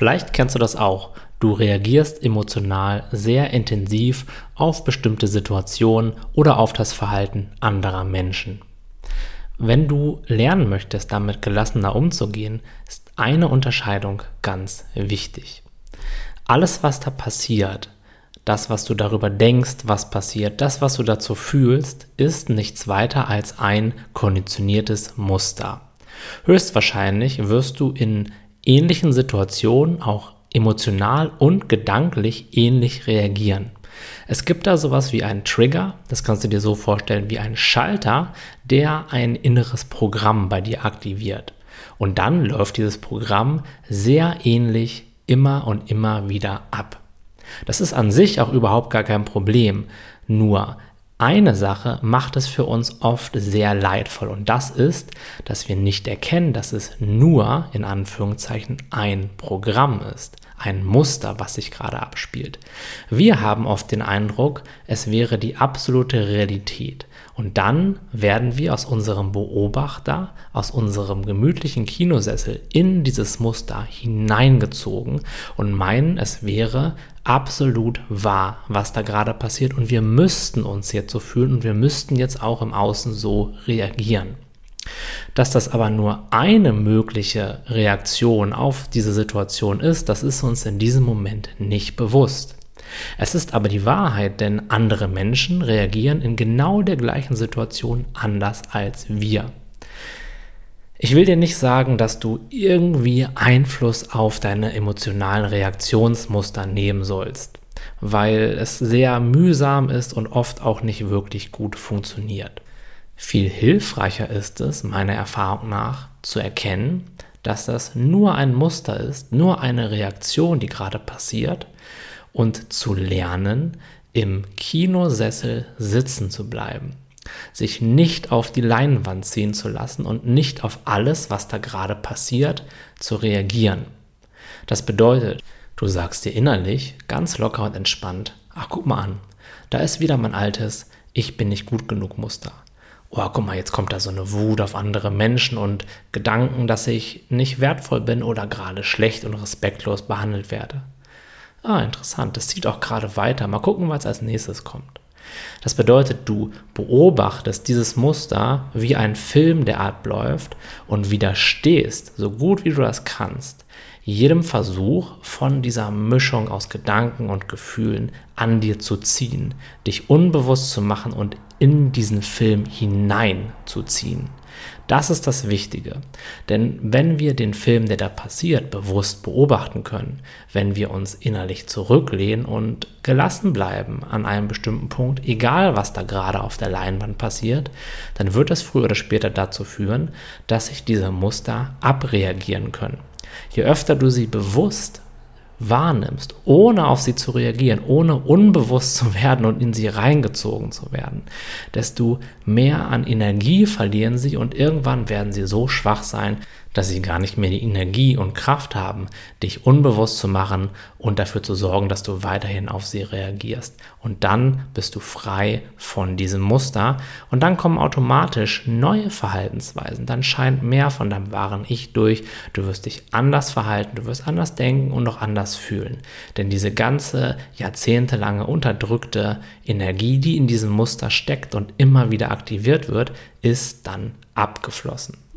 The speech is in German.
Vielleicht kennst du das auch. Du reagierst emotional sehr intensiv auf bestimmte Situationen oder auf das Verhalten anderer Menschen. Wenn du lernen möchtest, damit gelassener umzugehen, ist eine Unterscheidung ganz wichtig. Alles, was da passiert, das, was du darüber denkst, was passiert, das, was du dazu fühlst, ist nichts weiter als ein konditioniertes Muster. Höchstwahrscheinlich wirst du in ähnlichen Situationen auch emotional und gedanklich ähnlich reagieren. Es gibt da sowas wie einen Trigger, das kannst du dir so vorstellen wie ein Schalter, der ein inneres Programm bei dir aktiviert. Und dann läuft dieses Programm sehr ähnlich immer und immer wieder ab. Das ist an sich auch überhaupt gar kein Problem. Nur eine Sache macht es für uns oft sehr leidvoll und das ist, dass wir nicht erkennen, dass es nur in Anführungszeichen ein Programm ist, ein Muster, was sich gerade abspielt. Wir haben oft den Eindruck, es wäre die absolute Realität. Und dann werden wir aus unserem Beobachter, aus unserem gemütlichen Kinosessel in dieses Muster hineingezogen und meinen, es wäre absolut wahr, was da gerade passiert. Und wir müssten uns jetzt so fühlen und wir müssten jetzt auch im Außen so reagieren. Dass das aber nur eine mögliche Reaktion auf diese Situation ist, das ist uns in diesem Moment nicht bewusst. Es ist aber die Wahrheit, denn andere Menschen reagieren in genau der gleichen Situation anders als wir. Ich will dir nicht sagen, dass du irgendwie Einfluss auf deine emotionalen Reaktionsmuster nehmen sollst, weil es sehr mühsam ist und oft auch nicht wirklich gut funktioniert. Viel hilfreicher ist es, meiner Erfahrung nach, zu erkennen, dass das nur ein Muster ist, nur eine Reaktion, die gerade passiert und zu lernen, im Kinosessel sitzen zu bleiben, sich nicht auf die Leinwand ziehen zu lassen und nicht auf alles, was da gerade passiert, zu reagieren. Das bedeutet, du sagst dir innerlich ganz locker und entspannt, ach guck mal an, da ist wieder mein altes Ich bin nicht gut genug Muster. Oh, guck mal, jetzt kommt da so eine Wut auf andere Menschen und Gedanken, dass ich nicht wertvoll bin oder gerade schlecht und respektlos behandelt werde. Ah, interessant, das zieht auch gerade weiter. Mal gucken, was als nächstes kommt. Das bedeutet, du beobachtest dieses Muster wie ein Film, der abläuft und widerstehst, so gut wie du das kannst, jedem Versuch von dieser Mischung aus Gedanken und Gefühlen an dir zu ziehen, dich unbewusst zu machen und in diesen Film hineinzuziehen. Das ist das Wichtige. Denn wenn wir den Film, der da passiert, bewusst beobachten können, wenn wir uns innerlich zurücklehnen und gelassen bleiben an einem bestimmten Punkt, egal was da gerade auf der Leinwand passiert, dann wird das früher oder später dazu führen, dass sich diese Muster abreagieren können. Je öfter du sie bewusst wahrnimmst, ohne auf sie zu reagieren, ohne unbewusst zu werden und in sie reingezogen zu werden, desto mehr an Energie verlieren sie und irgendwann werden sie so schwach sein, dass sie gar nicht mehr die Energie und Kraft haben, dich unbewusst zu machen und dafür zu sorgen, dass du weiterhin auf sie reagierst. Und dann bist du frei von diesem Muster und dann kommen automatisch neue Verhaltensweisen. Dann scheint mehr von deinem wahren Ich durch. Du wirst dich anders verhalten, du wirst anders denken und auch anders fühlen. Denn diese ganze jahrzehntelange unterdrückte Energie, die in diesem Muster steckt und immer wieder aktiviert wird, ist dann abgeflossen.